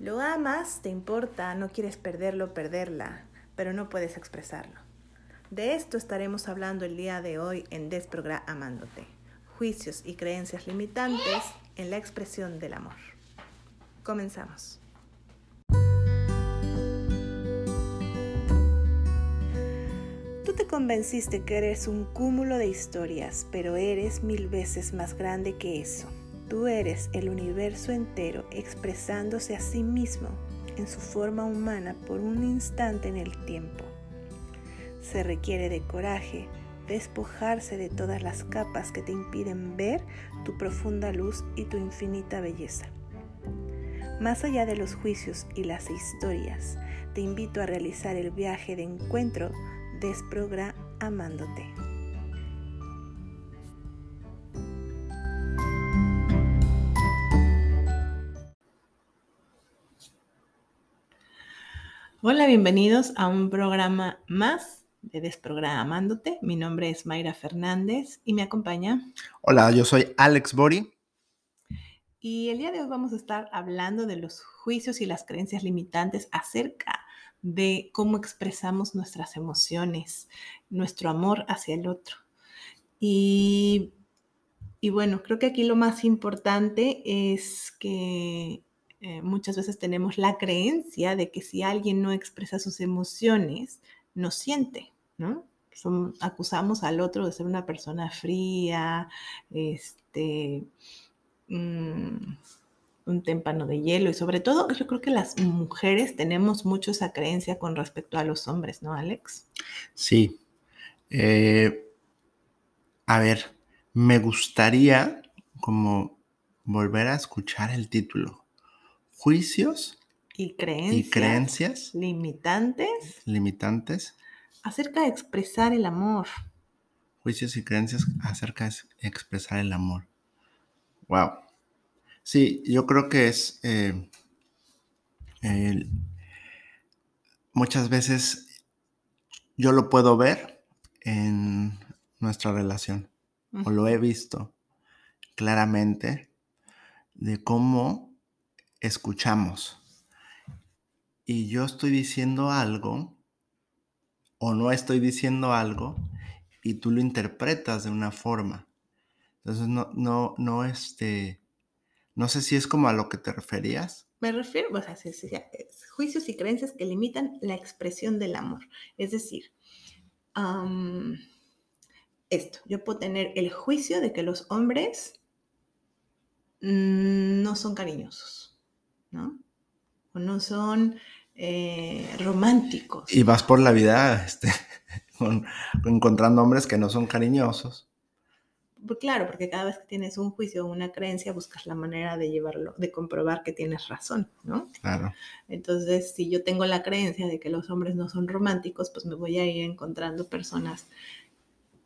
Lo amas, te importa, no quieres perderlo, perderla, pero no puedes expresarlo. De esto estaremos hablando el día de hoy en Desprogra Amándote. Juicios y creencias limitantes en la expresión del amor. Comenzamos. Tú te convenciste que eres un cúmulo de historias, pero eres mil veces más grande que eso. Tú eres el universo entero expresándose a sí mismo en su forma humana por un instante en el tiempo. Se requiere de coraje, despojarse de todas las capas que te impiden ver tu profunda luz y tu infinita belleza. Más allá de los juicios y las historias, te invito a realizar el viaje de encuentro amándote. Hola, bienvenidos a un programa más de Desprogramándote. Mi nombre es Mayra Fernández y me acompaña. Hola, yo soy Alex Bori. Y el día de hoy vamos a estar hablando de los juicios y las creencias limitantes acerca de cómo expresamos nuestras emociones, nuestro amor hacia el otro. Y, y bueno, creo que aquí lo más importante es que eh, muchas veces tenemos la creencia de que si alguien no expresa sus emociones, no siente, ¿no? acusamos al otro de ser una persona fría, este, mm, un témpano de hielo y sobre todo yo creo que las mujeres tenemos mucho esa creencia con respecto a los hombres, ¿no, Alex? Sí. Eh, a ver, me gustaría como volver a escuchar el título juicios y creencias, limitantes, limitantes acerca de expresar el amor. Juicios y creencias acerca de expresar el amor. Wow. Sí, yo creo que es eh, muchas veces yo lo puedo ver en nuestra relación o lo he visto claramente de cómo escuchamos y yo estoy diciendo algo o no estoy diciendo algo y tú lo interpretas de una forma. Entonces no, no, no, este, no sé si es como a lo que te referías. Me refiero, o sea, juicios y creencias que limitan la expresión del amor. Es decir, esto, yo puedo tener el juicio de que los hombres mm, no son cariñosos ¿no? O no son eh, románticos. Y vas por la vida este, encontrando hombres que no son cariñosos. Pues claro, porque cada vez que tienes un juicio o una creencia, buscas la manera de llevarlo, de comprobar que tienes razón, ¿no? Claro. Entonces, si yo tengo la creencia de que los hombres no son románticos, pues me voy a ir encontrando personas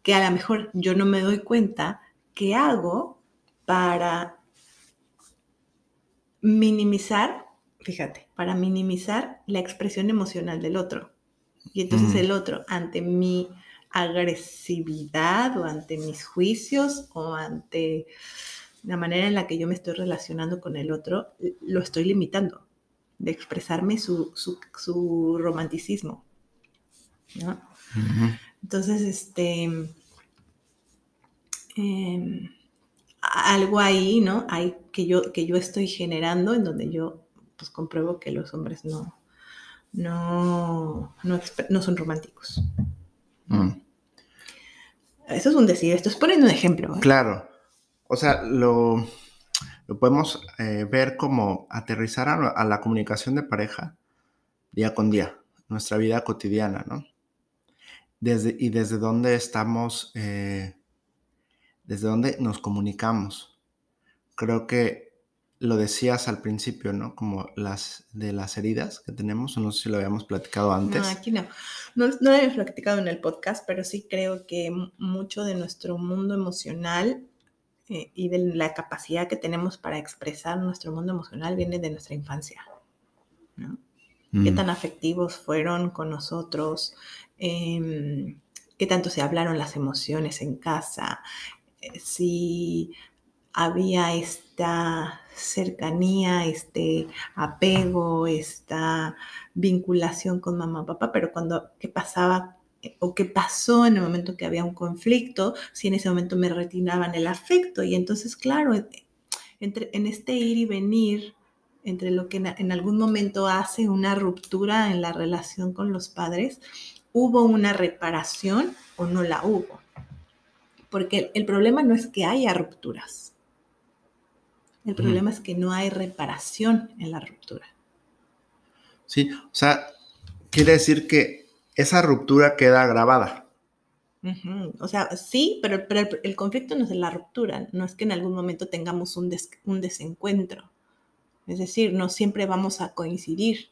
que a lo mejor yo no me doy cuenta qué hago para minimizar, fíjate, para minimizar la expresión emocional del otro. Y entonces el otro, ante mi agresividad o ante mis juicios o ante la manera en la que yo me estoy relacionando con el otro, lo estoy limitando de expresarme su, romanticismo. Entonces, este, em, algo ahí, ¿no? Hay que yo, que yo estoy generando en donde yo pues compruebo que los hombres no, no, no, son románticos. Mm. Eso es un decir, esto es poniendo un ejemplo. ¿eh? Claro. O sea, lo, lo podemos eh, ver como aterrizar a, la comunicación de pareja día con día, nuestra vida cotidiana, ¿no? Desde, y desde dónde estamos eh, desde dónde nos comunicamos. Creo que lo decías al principio, ¿no? Como las de las heridas que tenemos, o no sé si lo habíamos platicado antes. No, aquí no. No, lo habíamos platicado en el podcast, pero sí creo que mucho de nuestro mundo emocional eh, y de la capacidad que tenemos para expresar nuestro mundo emocional viene de nuestra infancia, ¿no? Qué mm. tan afectivos fueron con nosotros, em, qué tanto se hablaron las emociones en casa, si había esta cercanía, este apego, esta vinculación con mamá papá, pero cuando, ¿qué pasaba o qué pasó en el momento que había un conflicto, si en ese momento me retiraban el afecto. Y entonces, claro, entre, en este ir y venir, entre lo que en, algún momento hace una ruptura en la relación con los padres, ¿hubo una reparación o no la hubo? Porque el, problema no es que haya rupturas. El problema es que no hay reparación en la ruptura. Sí, o sea, quiere decir que esa ruptura queda grabada. O sea, sí, pero, pero el, conflicto no es la ruptura, no es que en algún momento tengamos un, un desencuentro. Es decir, no siempre vamos a coincidir.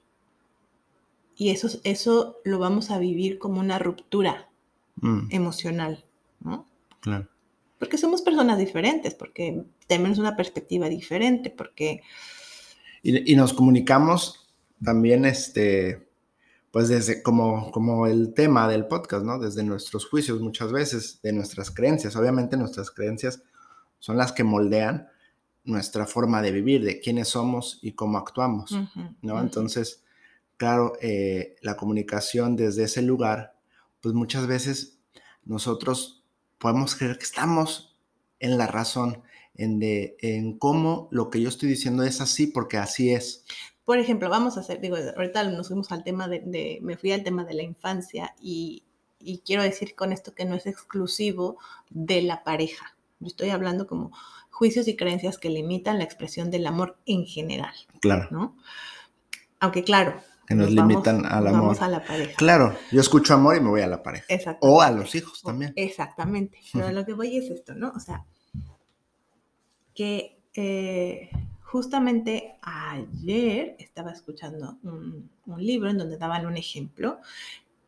Y eso, eso lo vamos a vivir como una ruptura mm. emocional, ¿no? Claro. Porque somos personas diferentes, porque tenemos una perspectiva diferente, porque... Y, y nos comunicamos también, este, pues desde como, como el tema del podcast, ¿no? Desde nuestros juicios muchas veces, de nuestras creencias. Obviamente nuestras creencias son las que moldean nuestra forma de vivir, de quiénes somos y cómo actuamos, ¿no? Entonces, claro, eh, la comunicación desde ese lugar, pues muchas veces nosotros podemos creer que estamos en la razón, en, de, en cómo lo que yo estoy diciendo es así porque así es. Por ejemplo, vamos a hacer, digo, ahorita nos fuimos al tema de, me fui al tema de la infancia y, quiero decir con esto que no es exclusivo de la pareja. Yo estoy hablando como juicios y creencias que limitan la expresión del amor en general. Claro. ¿no? Aunque claro. Que nos, limitan al amor. Vamos a la pareja. Claro, yo escucho amor y me voy a la pareja. O a los hijos también. Exactamente. Pero lo que voy es esto, ¿no? O sea, que eh, justamente ayer estaba escuchando un, libro en donde daban un ejemplo,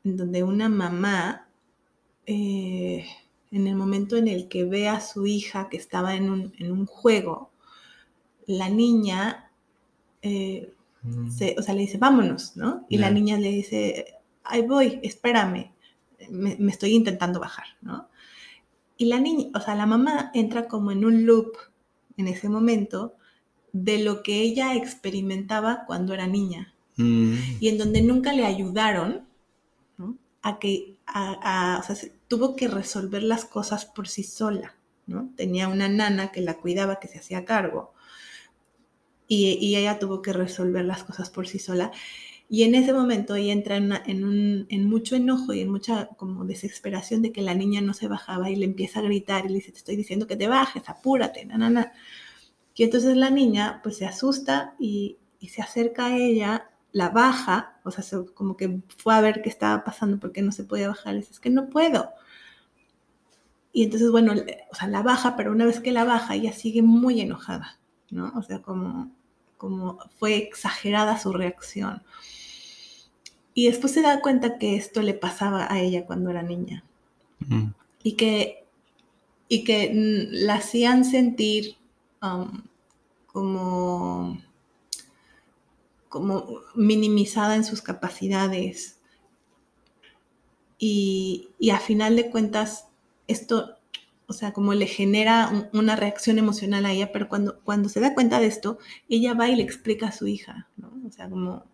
en donde una mamá, eh, en el momento en el que ve a su hija que estaba en un, juego, la niña, eh, mm. o sea, le dice, vámonos, ¿no? Y la niña le dice, ahí voy, espérame, me, me estoy intentando bajar, ¿no? Y la niña, o sea, la mamá entra como en un loop en ese momento de lo que ella experimentaba cuando era niña mm. y en donde nunca le ayudaron a que, a, o sea, tuvo que resolver las cosas por sí sola, ¿no? Tenía una nana que la cuidaba, que se hacía cargo y, ella tuvo que resolver las cosas por sí sola. Y en ese momento ella entra en, mucho enojo y en mucha como desesperación de que la niña no se bajaba y le empieza a gritar y le dice, te estoy diciendo que te bajes, apúrate, na, na, na. Y entonces la niña pues se asusta y, se acerca a ella, la baja, o sea, como que fue a ver qué estaba pasando porque no se podía bajar, y dice, es que no puedo. Y entonces, bueno, o sea, la baja, pero una vez que la baja, ella sigue muy enojada, ¿no? O sea, como, como fue exagerada su reacción. Y después se da cuenta que esto le pasaba a ella cuando era niña. Y que, y que mm, la hacían sentir como, como minimizada en sus capacidades. Y, a final de cuentas, esto, o sea, como le genera una reacción emocional a ella, pero cuando, cuando se da cuenta de esto, ella va y le explica a su hija, ¿no? O sea, como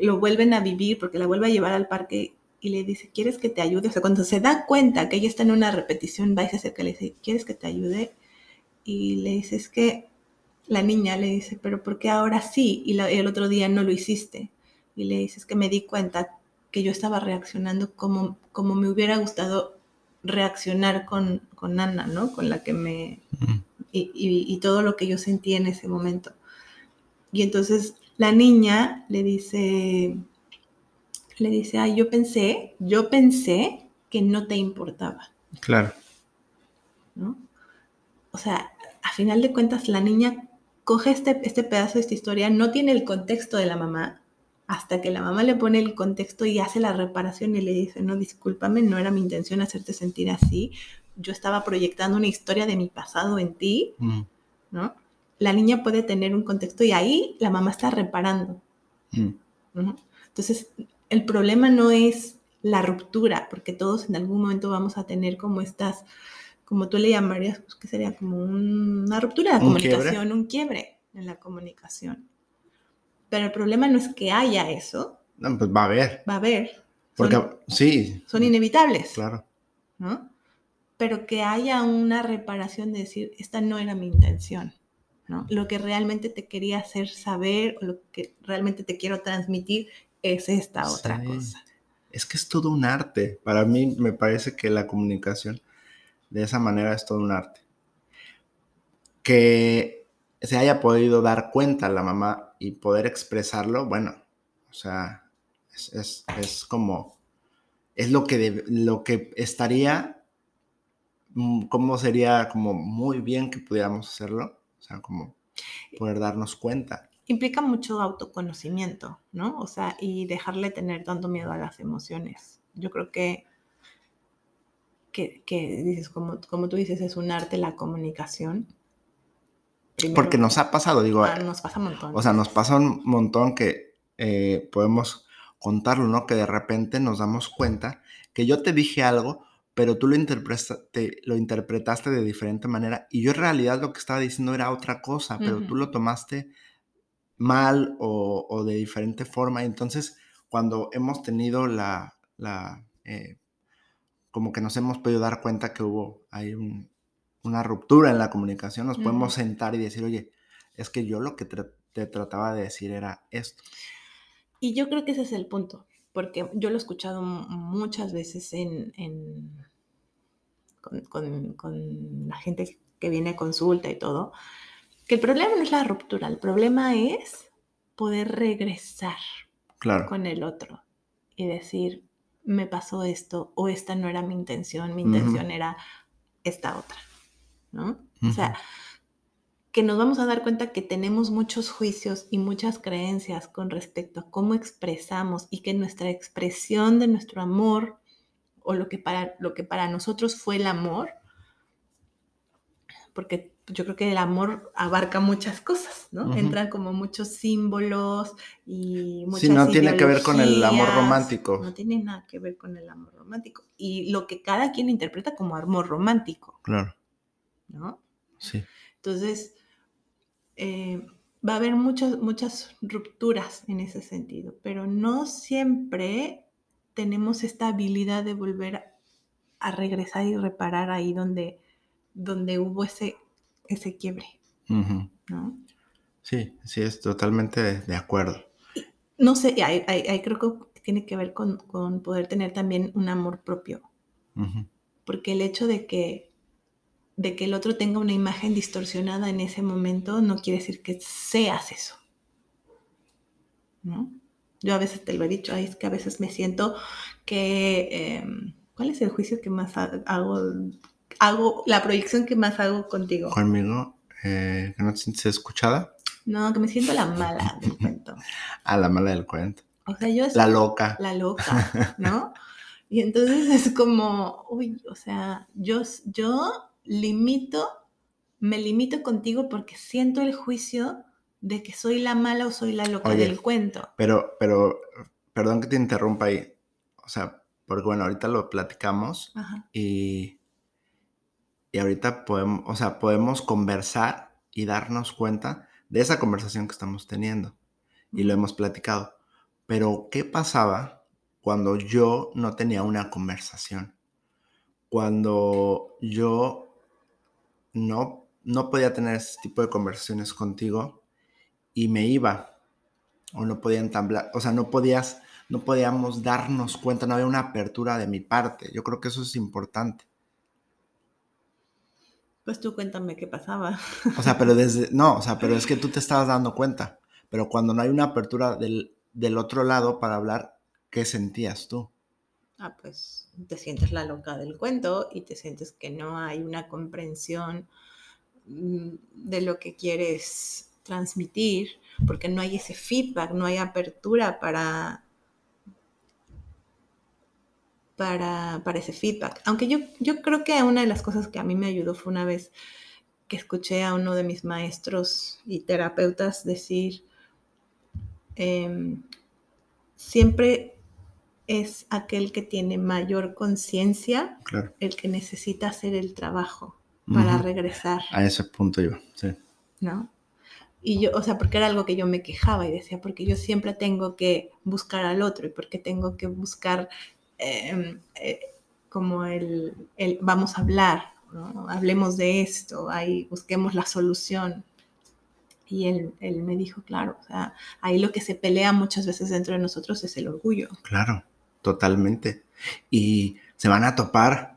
lo vuelven a vivir porque la vuelve a llevar al parque y le dice, ¿quieres que te ayude? O sea, cuando se da cuenta que ella está en una repetición, va y se acerca y le dice, ¿quieres que te ayude? y le dice, es que la niña le dice, pero ¿por qué ahora sí y, el otro día no lo hiciste? Y le dice, es que me di cuenta que yo estaba reaccionando como, como me hubiera gustado reaccionar con, con Ana, ¿no? Con la que me... Y, y, todo lo que yo sentí en ese momento. Y entonces la niña le dice, le dice, ay, yo pensé, yo pensé que no te importaba. Claro. ¿No? O sea, a final de cuentas la niña coge este, este pedazo de esta historia, no tiene el contexto de la mamá, hasta que la mamá le pone el contexto y hace la reparación y le dice, no, discúlpame, no era mi intención hacerte sentir así, yo estaba proyectando una historia de mi pasado en ti, mm. ¿no? La niña puede tener un contexto y ahí la mamá está reparando. Mm. Entonces, el problema no es la ruptura, porque todos en algún momento vamos a tener como estas como tú le llamarías, pues que sería como una ruptura de la comunicación, un quiebre en la comunicación. Pero el problema no es que haya eso. No, pues va a haber. Va a haber. Porque sí. Son inevitables. Claro. ¿No? Pero que haya una reparación de decir, esta no era mi intención. ¿no? Lo que realmente te quería hacer saber o lo que realmente te quiero transmitir es esta otra cosa. Es que es todo un arte. Para mí me parece que la comunicación de esa manera es todo un arte. Que se haya podido dar cuenta la mamá y poder expresarlo, bueno, o sea, es, como, es lo que, lo que estaría, mm, como sería como muy bien que pudiéramos hacerlo, o sea, como poder darnos cuenta. Implica mucho autoconocimiento, ¿no? O sea, y dejarle tener tanto miedo a las emociones. Yo creo que que, dices, como, como tú dices, es un arte la comunicación. Porque nos ha pasado, digo. Ah, nos pasa un montón. O sea, nos pasa un montón que eh, podemos contarlo, ¿no? Que de repente nos damos cuenta que yo te dije algo, pero tú lo interpretaste, lo interpretaste de diferente manera y yo en realidad lo que estaba diciendo era otra cosa, pero tú lo tomaste mal o, de diferente forma. Entonces, cuando hemos tenido la, la eh, como que nos hemos podido dar cuenta que hubo ahí una ruptura en la comunicación, nos podemos sentar y decir, oye, es que yo lo que te trataba de decir era esto. Y yo creo que ese es el punto, porque yo lo he escuchado muchas veces en, con, la gente que viene a consulta y todo, que el problema no es la ruptura, el problema es poder regresar con el otro y decir, me pasó esto o esta no era mi intención, mi intención era esta otra, ¿no? O sea, que nos vamos a dar cuenta que tenemos muchos juicios y muchas creencias con respecto a cómo expresamos y que nuestra expresión de nuestro amor o lo que para, lo que para nosotros fue el amor, porque yo creo que el amor abarca muchas cosas, ¿no? Entran como muchos símbolos y muchas Sí, no tiene que ver con el amor romántico. No tiene nada que ver con el amor romántico. Y lo que cada quien interpreta como amor romántico. Claro. ¿No? Sí. Entonces, eh, va a haber muchas, muchas rupturas en ese sentido, pero no siempre tenemos esta habilidad de volver a regresar y reparar ahí donde, donde hubo ese ese quiebre. ¿no? Sí, sí, es totalmente de acuerdo. No sé, hay, creo que tiene que ver con, poder tener también un amor propio. Porque el hecho de que, de que el otro tenga una imagen distorsionada en ese momento no quiere decir que seas eso. ¿No? Yo a veces te lo he dicho, es que a veces me siento que... Em, ¿Cuál es el juicio que más hago hago, la proyección que más hago contigo. Conmigo, eh, que no te sientes escuchada. No, que me siento la mala del cuento. ah, la mala del cuento. O sea, yo... La loca. La loca, ¿no? y entonces es como, uy, o sea, yo, yo limito, me limito contigo porque siento el juicio de que soy la mala o soy la loca del cuento. Pero, pero, perdón que te interrumpa ahí. O sea, porque bueno, ahorita lo platicamos y y ahorita podemos, o sea, podemos conversar y darnos cuenta de esa conversación que estamos teniendo. Y lo hemos platicado. Pero, ¿qué pasaba cuando yo no tenía una conversación? Cuando yo no, no podía tener ese tipo de conversaciones contigo y me iba o no podía entablar, o sea, no podías, no podíamos darnos cuenta, no había una apertura de mi parte. Yo creo que eso es importante. Pues tú cuéntame qué pasaba. O sea, pero desde, no, o sea, pero es que tú te estabas dando cuenta. Pero cuando no hay una apertura del, del otro lado para hablar, ¿qué sentías tú? Ah, pues te sientes la loca del cuento y te sientes que no hay una comprensión mm, de lo que quieres transmitir, porque no hay ese feedback, no hay apertura para para, ese feedback. Aunque yo, yo creo que una de las cosas que a mí me ayudó fue una vez que escuché a uno de mis maestros y terapeutas decir, em, siempre es aquel que tiene mayor conciencia, Claro. el que necesita hacer el trabajo para regresar, A ese punto yo, sí. ¿no? Y yo, o sea, porque era algo que yo me quejaba y decía, porque yo siempre tengo que buscar al otro y porque tengo que buscar eh, eh, como el, el vamos a hablar, ¿no? hablemos de esto, ahí busquemos la solución. Y él, él me dijo, claro, o sea, ahí lo que se pelea muchas veces dentro de nosotros es el orgullo. Claro, totalmente. Y se van a topar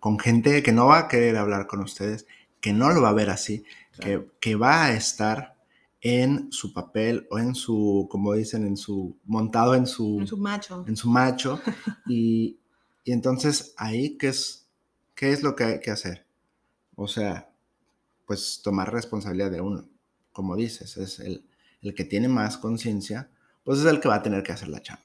con gente que no va a querer hablar con ustedes, que no lo va a ver así, que, que va a estar en su papel o en su, como dicen, en su, montado en su, En su macho. en su macho. y, y entonces ahí, ¿qué es, ¿qué es lo que hay que hacer? O sea, pues tomar responsabilidad de uno. Como dices, es el, el que tiene más conciencia, pues es el que va a tener que hacer la chamba.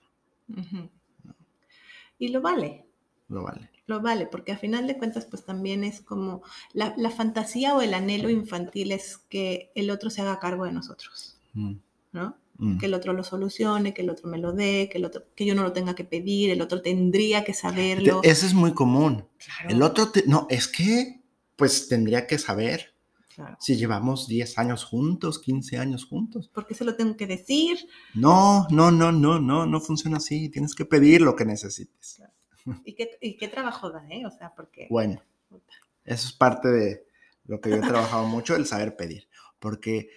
Y lo vale, Lo vale. lo vale, porque a final de cuentas, pues también es como la, la fantasía o el anhelo infantil es que el otro se haga cargo de nosotros, Mm, ¿no? mm. Que el otro lo solucione, que el otro me lo dé, que, el otro, que yo no lo tenga que pedir, el otro tendría que saberlo. Eso es muy común. Claro, El otro, te- no, es que, pues tendría que saber claro. si llevamos 10 años juntos, 15 años juntos. ¿Por qué se lo tengo que decir? No, no, no, no, no, no funciona así. Tienes que pedir lo que necesites. ¿Y qué, y qué trabajo da, eh? O sea, porque... Bueno, eso es parte de lo que yo he trabajado mucho, el saber pedir. Porque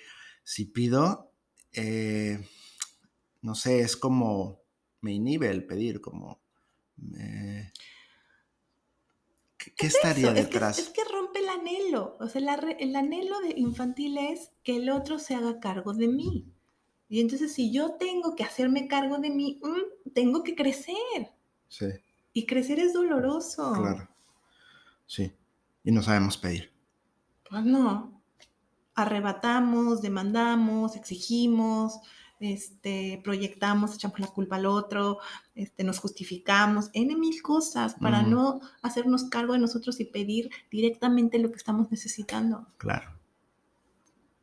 si pido, eh, no sé, es como me inhibe el pedir, como... eh, ¿Qué, estaría Eso, es que- detrás? Es que, rompe el anhelo. O sea, la el anhelo de infantil es que el otro se haga cargo de mí. Y entonces, si yo tengo que hacerme cargo de mí, mm, tengo que crecer. Sí, Y crecer es doloroso. claro. Sí. Y no sabemos pedir. Pues no. Arrebatamos, demandamos, exigimos, este, proyectamos, echamos la culpa al otro, este, nos justificamos, N mil cosas para no hacernos cargo de nosotros y pedir directamente lo que estamos necesitando. Claro.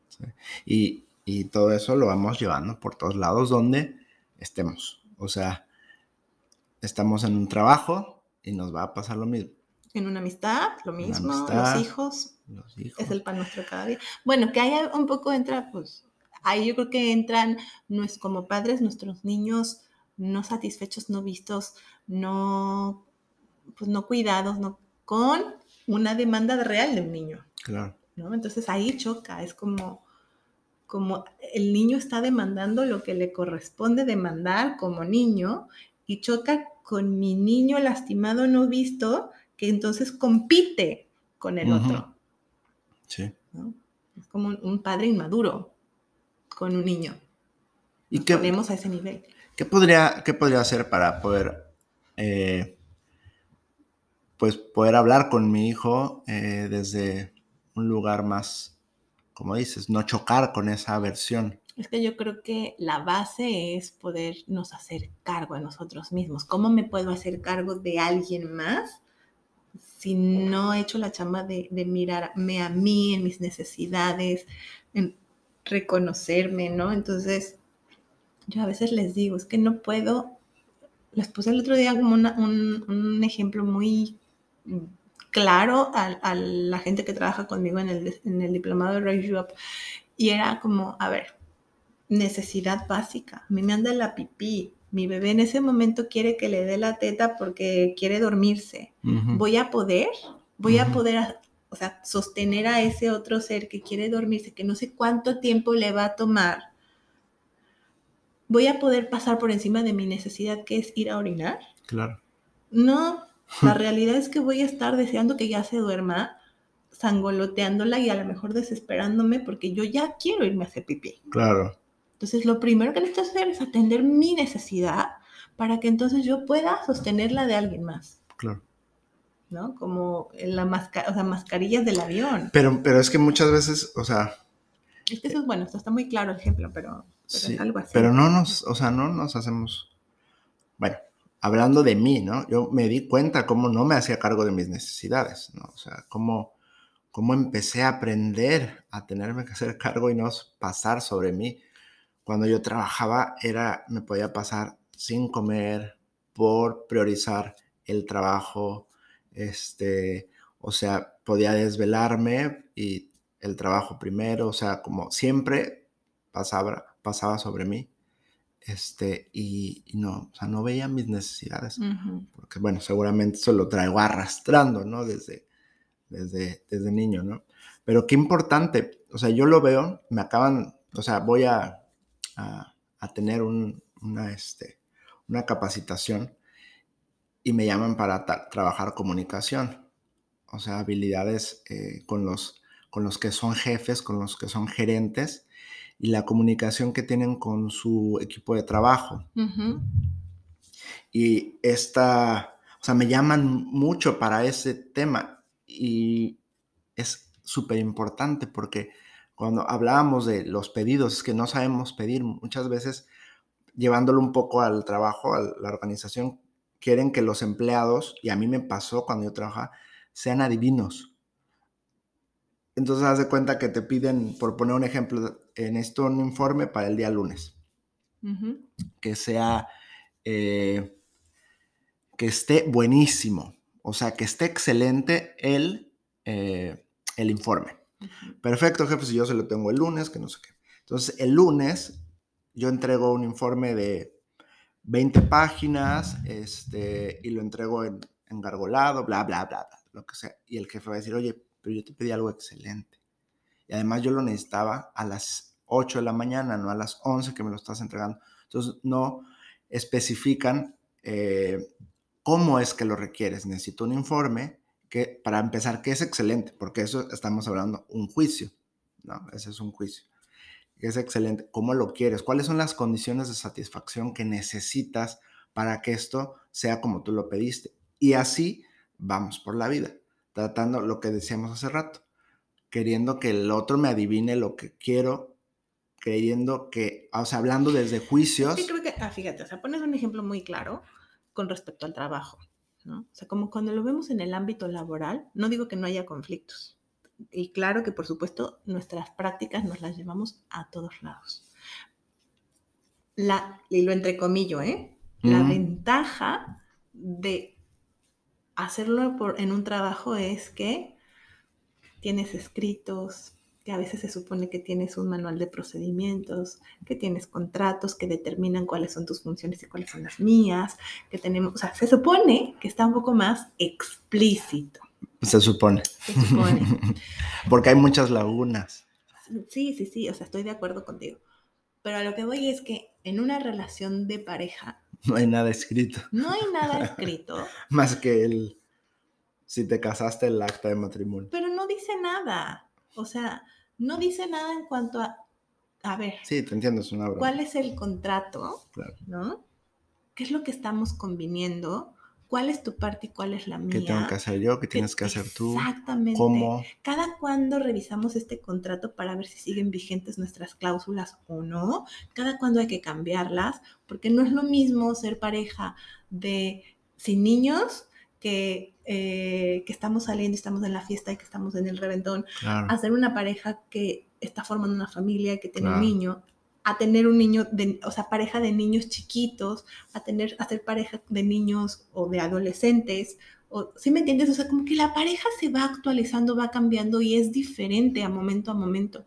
Sí. Y, y todo eso lo vamos llevando por todos lados donde estemos. O sea, estamos en un trabajo y nos va a pasar lo mismo. En una amistad, lo mismo, amistad. los hijos, Los hijos. es el pan nuestro cada día. Bueno, que ahí un poco entra, pues, ahí yo creo que entran como padres nuestros niños no satisfechos, no vistos, no, pues no cuidados, no, con una demanda real de un niño, Claro. ¿no? Entonces ahí choca, es como, como el niño está demandando lo que le corresponde demandar como niño y choca con mi niño lastimado no visto que entonces compite con el otro. Sí. ¿no? Es como un, un padre inmaduro con un niño. ¿Y Nos qué, ponemos a ese nivel. qué podría, qué podría hacer para poder, eh, pues, poder hablar con mi hijo eh, desde un lugar más, como dices, no chocar con esa aversión? Es que yo creo que la base es podernos hacer cargo de nosotros mismos. ¿Cómo me puedo hacer cargo de alguien más si no he hecho la chamba de, de mirarme a mí en mis necesidades, en reconocerme, ¿no? Entonces, yo a veces les digo, es que no puedo, les puse el otro día como una- un, un ejemplo muy claro a, a la gente que trabaja conmigo en el, en el diplomado de Raise You Up, y era como, a ver, necesidad básica, a mí me anda la pipí, mi bebé en ese momento quiere que le dé la teta porque quiere dormirse, voy a poder, voy a poder, o sea, sostener a ese otro ser que quiere dormirse, que no sé cuánto tiempo le va a tomar. Voy a poder pasar por encima de mi necesidad, que es ir a orinar. Claro. No, la realidad es que voy a estar deseando que ya se duerma, sangoloteándola y a lo mejor desesperándome porque yo ya quiero irme a hacer pipí. Claro. Entonces, lo primero que necesito hacer es atender mi necesidad para que entonces yo pueda sostenerla de alguien más. Claro. ¿No? Como en la masca- o sea, mascarillas del avión. Pero, pero es que muchas veces, o sea, Es que eso es bueno, esto está muy claro el ejemplo, pero, pero sí, es algo así. pero no nos, o sea, no nos hacemos, bueno, hablando de mí, ¿no? Yo me di cuenta cómo no me hacía cargo de mis necesidades, ¿no? O sea, cómo, cómo empecé a aprender a tenerme que hacer cargo y no pasar sobre mí. Cuando yo trabajaba era, me podía pasar sin comer por priorizar el trabajo, este, o sea, podía desvelarme y el trabajo primero, o sea, como siempre pasaba, pasaba sobre mí, este, y, no, o sea, no veía mis necesidades, porque bueno, seguramente eso lo traigo arrastrando, ¿no? Desde, desde, desde niño, ¿no? Pero qué importante, o sea, yo lo veo, me acaban, o sea, voy a, a, tener una, este, una capacitación y me llaman para trabajar comunicación, o sea, habilidades eh, con, los, con los que son jefes, con los que son gerentes y la comunicación que tienen con su equipo de trabajo. Y esta, o sea, me llaman mucho para ese tema y es súper importante porque cuando hablábamos de los pedidos, es que no sabemos pedir. Muchas veces, llevándolo un poco al trabajo, a la organización, quieren que los empleados, y a mí me pasó cuando yo trabajaba, sean adivinos. Entonces, haz de cuenta que te piden, por poner un ejemplo, en esto un informe para el día lunes. Que sea, eh, que esté buenísimo, o sea, que esté excelente el, eh, el informe. Perfecto, jefe, si yo se lo tengo el lunes, que no sé qué. Entonces, el lunes yo entrego un informe de 20 páginas este, y lo entrego en, engargolado, bla, bla, bla, bla, lo que sea. Y el jefe va a decir, oye, pero yo te pedí algo excelente. Y además yo lo necesitaba a las 8 de la mañana, no a las 11 que me lo estás entregando. Entonces no especifican eh, cómo es que lo requieres. Necesito un informe que, para empezar, que es excelente, porque eso estamos hablando, un juicio, ¿no? Ese es un juicio es excelente. ¿Cómo lo quieres? ¿Cuáles son las condiciones de satisfacción que necesitas para que esto sea como tú lo pediste? Y así vamos por la vida, tratando lo que decíamos hace rato, queriendo que el otro me adivine lo que quiero, creyendo que, o sea, hablando desde juicios. Sí, creo que, ah, fíjate, o sea, pones un ejemplo muy claro con respecto al trabajo, ¿no? O sea, como cuando lo vemos en el ámbito laboral, no digo que no haya conflictos, y claro que por supuesto nuestras prácticas nos las llevamos a todos lados. La, y lo entrecomillo, ¿eh? La ventaja de hacerlo por, en un trabajo es que tienes escritos, que a veces se supone que tienes un manual de procedimientos, que tienes contratos que determinan cuáles son tus funciones y cuáles son las mías, que tenemos, o sea, se supone que está un poco más explícito. Se supone. Se supone. Porque hay muchas lagunas. Sí, sí, sí, o sea, estoy de acuerdo contigo. Pero a lo que voy es que en una relación de pareja... No hay nada escrito. No hay nada escrito. Más que el... Si te casaste, el acta de matrimonio. Pero no dice nada. O sea, no dice nada en cuanto a... A ver. Sí, te entiendo, es una broma. ¿Cuál es el contrato? Claro. ¿No? ¿Qué es lo que estamos conviniendo? Cuál es tu parte y cuál es la mía. ¿Qué tengo que hacer yo? ¿Qué tienes que hacer tú? Exactamente. ¿Cómo? Cada cuando revisamos este contrato para ver si siguen vigentes nuestras cláusulas o no. Cada cuando hay que cambiarlas, porque no es lo mismo ser pareja de sin niños que, eh, que estamos saliendo y estamos en la fiesta y que estamos en el reventón, hacer una pareja que está formando una familia y que tiene un niño a tener un niño, de, o sea, pareja de niños chiquitos, a tener, a ser pareja de niños o de adolescentes, o, ¿sí me entiendes? O sea, como que la pareja se va actualizando, va cambiando y es diferente a momento a momento,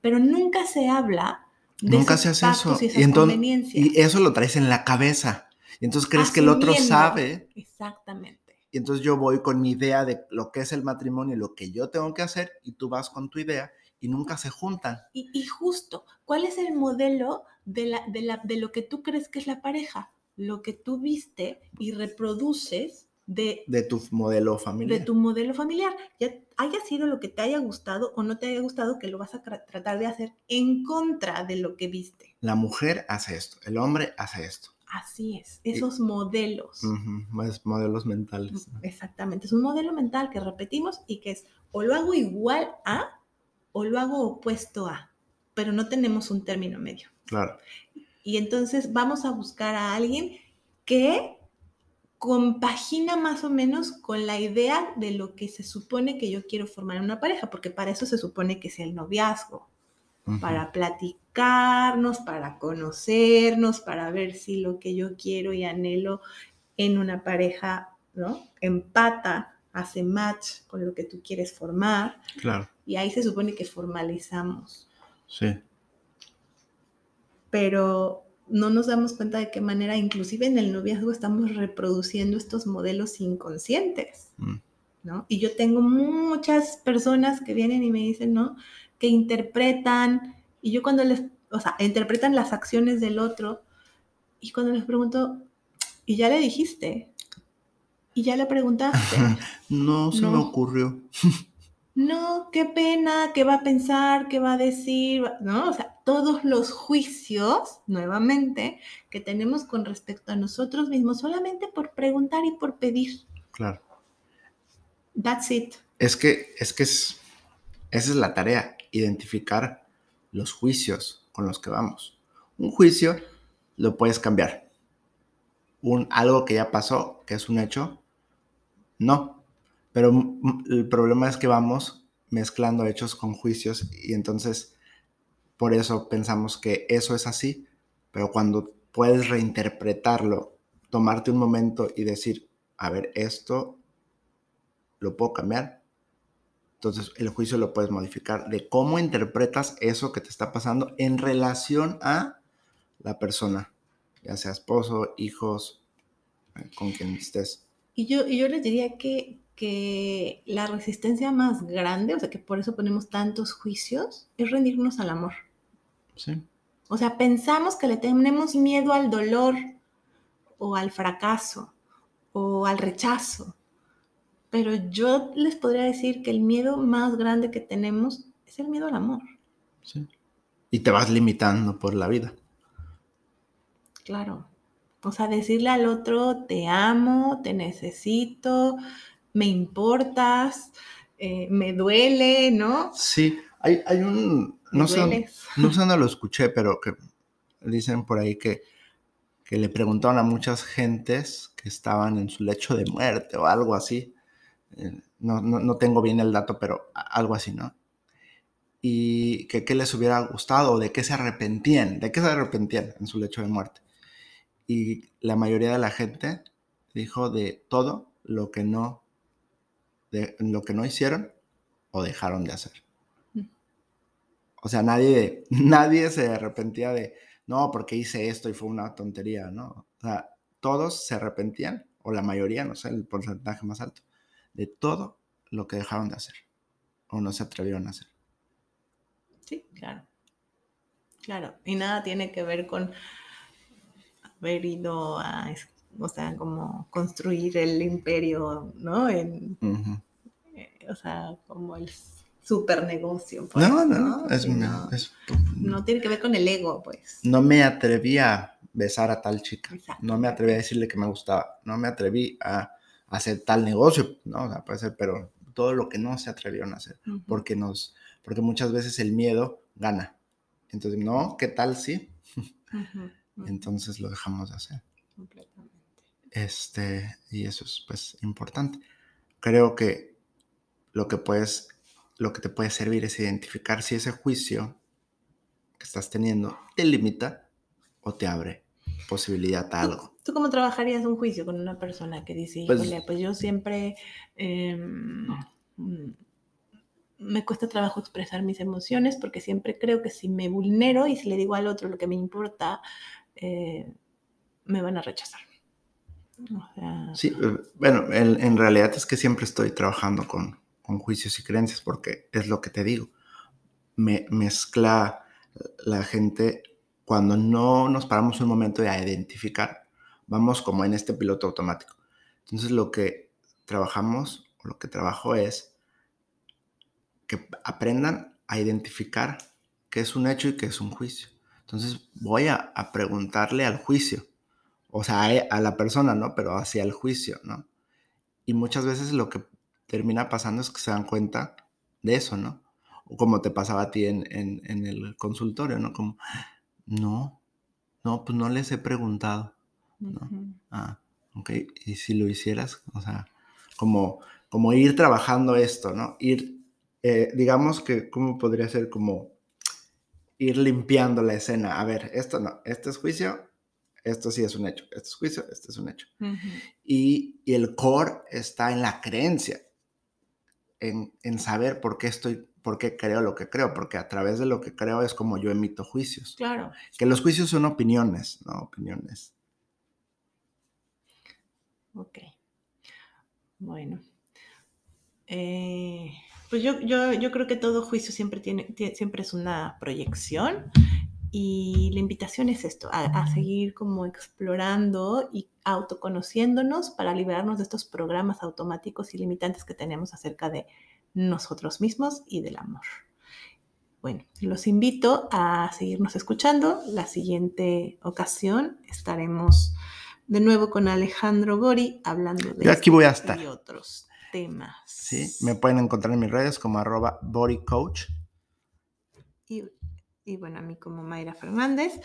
pero nunca se habla de nunca se hace eso. Y, entonces, y eso lo traes en la cabeza. Y entonces crees que el otro sabe. Exactamente. Y entonces yo voy con mi idea de lo que es el matrimonio y lo que yo tengo que hacer, y tú vas con tu idea y nunca se juntan. Y, justo, ¿cuál es el modelo de, la, de, la, de lo que tú crees que es la pareja? Lo que tú viste y reproduces de, de tu modelo familiar. De tu modelo familiar. Ya haya sido lo que te haya gustado o no te haya gustado, que lo vas a tratar de hacer en contra de lo que viste. La mujer hace esto, el hombre hace esto. Así es, esos modelos. modelos mentales. Exactamente, es un modelo mental que repetimos y que es o lo hago igual a o lo hago opuesto a, pero no tenemos un término medio. Claro. Y entonces vamos a buscar a alguien que compagina más o menos con la idea de lo que se supone que yo quiero formar en una pareja, porque para eso se supone que es el noviazgo, para platicarnos, para conocernos, para ver si lo que yo quiero y anhelo en una pareja, ¿no? Empata, hace match con lo que tú quieres formar. Claro. Y ahí se supone que formalizamos. Sí. Pero no nos damos cuenta de qué manera, inclusive en el noviazgo, estamos reproduciendo estos modelos inconscientes. Mm. ¿no? Y yo tengo muchas personas que vienen y me dicen, ¿no? Que interpretan, y yo cuando les, o sea, interpretan las acciones del otro, y cuando les pregunto, ¿y ya le dijiste? ¿Y ya le preguntaste? no, se me ocurrió. no, qué pena, qué va a pensar, qué va a decir, ¿no? O sea, todos los juicios, nuevamente, que tenemos con respecto a nosotros mismos, solamente por preguntar y por pedir. Claro. That's it. Es que, es que es, esa es la tarea, identificar los juicios con los que vamos. Un juicio lo puedes cambiar. Un, algo que ya pasó, que es un hecho, no. Pero el problema es que vamos mezclando hechos con juicios y entonces por eso pensamos que eso es así, pero cuando puedes reinterpretarlo, tomarte un momento y decir, a ver, esto lo puedo cambiar. Entonces el juicio lo puedes modificar de cómo interpretas eso que te está pasando en relación a la persona, ya sea esposo, hijos, eh, con quien estés. Y yo, yo les diría que, que la resistencia más grande, o sea, que por eso ponemos tantos juicios, es rendirnos al amor. Sí. O sea, pensamos que le tenemos miedo al dolor o al fracaso o al rechazo. Pero yo les podría decir que el miedo más grande que tenemos es el miedo al amor. Sí. Y te vas limitando por la vida. Claro. O sea, decirle al otro, te amo, te necesito, me importas, eh, me duele, ¿no? Sí, hay, hay un, no sé, no sé dónde lo escuché, pero que dicen por ahí que, que le preguntaron a muchas gentes que estaban en su lecho de muerte o algo así, eh, no, tengo bien el dato, pero algo así, ¿no? Y que qué les hubiera gustado, de qué se arrepentían, de qué se arrepentían en su lecho de muerte. Y la mayoría de la gente dijo de todo lo que no, de, lo que no hicieron o dejaron de hacer. Mm. O sea, nadie, nadie se arrepentía de, no, porque hice esto y fue una tontería, ¿no? O sea, todos se arrepentían, o la mayoría, no sé, el porcentaje más alto, de todo lo que dejaron de hacer o no se atrevieron a hacer. Sí, claro. Claro, y nada tiene que ver con haber ido a, o sea, como construir el imperio, ¿no? En, eh, o sea, como el super negocio. Pues, no, no, Es, no, tiene que ver con el ego, pues. No me atreví a besar a tal chica. No me atreví a decirle que me gustaba. No me atreví a hacer tal negocio, ¿no? O sea, puede ser, pero todo lo que no se atrevieron a hacer, porque nos, porque muchas veces el miedo gana. Entonces, no, ¿qué tal sí? Entonces lo dejamos de hacer. Completamente. Este, y eso es pues importante. Creo que lo que puedes, lo que te puede servir es identificar si ese juicio que estás teniendo te limita o te abre posibilidad a algo. ¿Tú cómo trabajarías un juicio con una persona que dice, pues, pues yo siempre em, mm, me cuesta trabajo expresar mis emociones porque siempre creo que si me vulnero y si le digo al otro lo que me importa, eh, me van a rechazar. sí, eh, bueno, en, realidad es que siempre estoy trabajando con, con, juicios y creencias porque es lo que te digo. Me mezcla la gente cuando no nos paramos un momento de identificar, vamos como en este piloto automático. Entonces lo que trabajamos, lo que trabajo es que aprendan a identificar qué es un hecho y qué es un juicio. Entonces voy a, preguntarle al juicio, o sea, a, la persona, ¿no? Pero hacia el juicio, ¿no? Y muchas veces lo que termina pasando es que se dan cuenta de eso, ¿no? O como te pasaba a ti en, en el consultorio, ¿no? Como, no, no, pues no les he preguntado. Ah, ok. Y si lo hicieras, o sea, como, como ir trabajando esto, ¿no? Ir, eh, digamos que, ¿cómo podría ser? Como ir limpiando la escena. A ver, esto no, este es juicio, esto sí es un hecho, esto es juicio, esto es un hecho. y, el core está en la creencia, en, en, saber por qué estoy, por qué creo lo que creo, porque a través de lo que creo es como yo emito juicios. Claro. Que los juicios son opiniones, ¿no? Opiniones. Ok. Bueno. Eh, pues yo, yo, creo que todo juicio siempre, tiene, siempre es una proyección y la invitación es esto, a, seguir como explorando y autoconociéndonos para liberarnos de estos programas automáticos y limitantes que tenemos acerca de nosotros mismos y del amor. Bueno, los invito a seguirnos escuchando. La siguiente ocasión estaremos de nuevo con Alejandro Gori hablando de aquí voy a estar. y otros temas. Sí, me pueden encontrar en mis redes como arroba bodycoach. Y, y bueno, a mí como Mayra Fernández.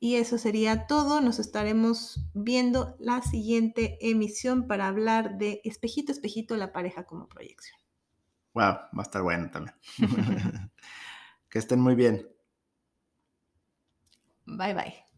Y eso sería todo. Nos estaremos viendo la siguiente emisión para hablar de espejito, espejito, la pareja como proyección. Wow, va a estar bueno también. que estén muy bien. Bye bye.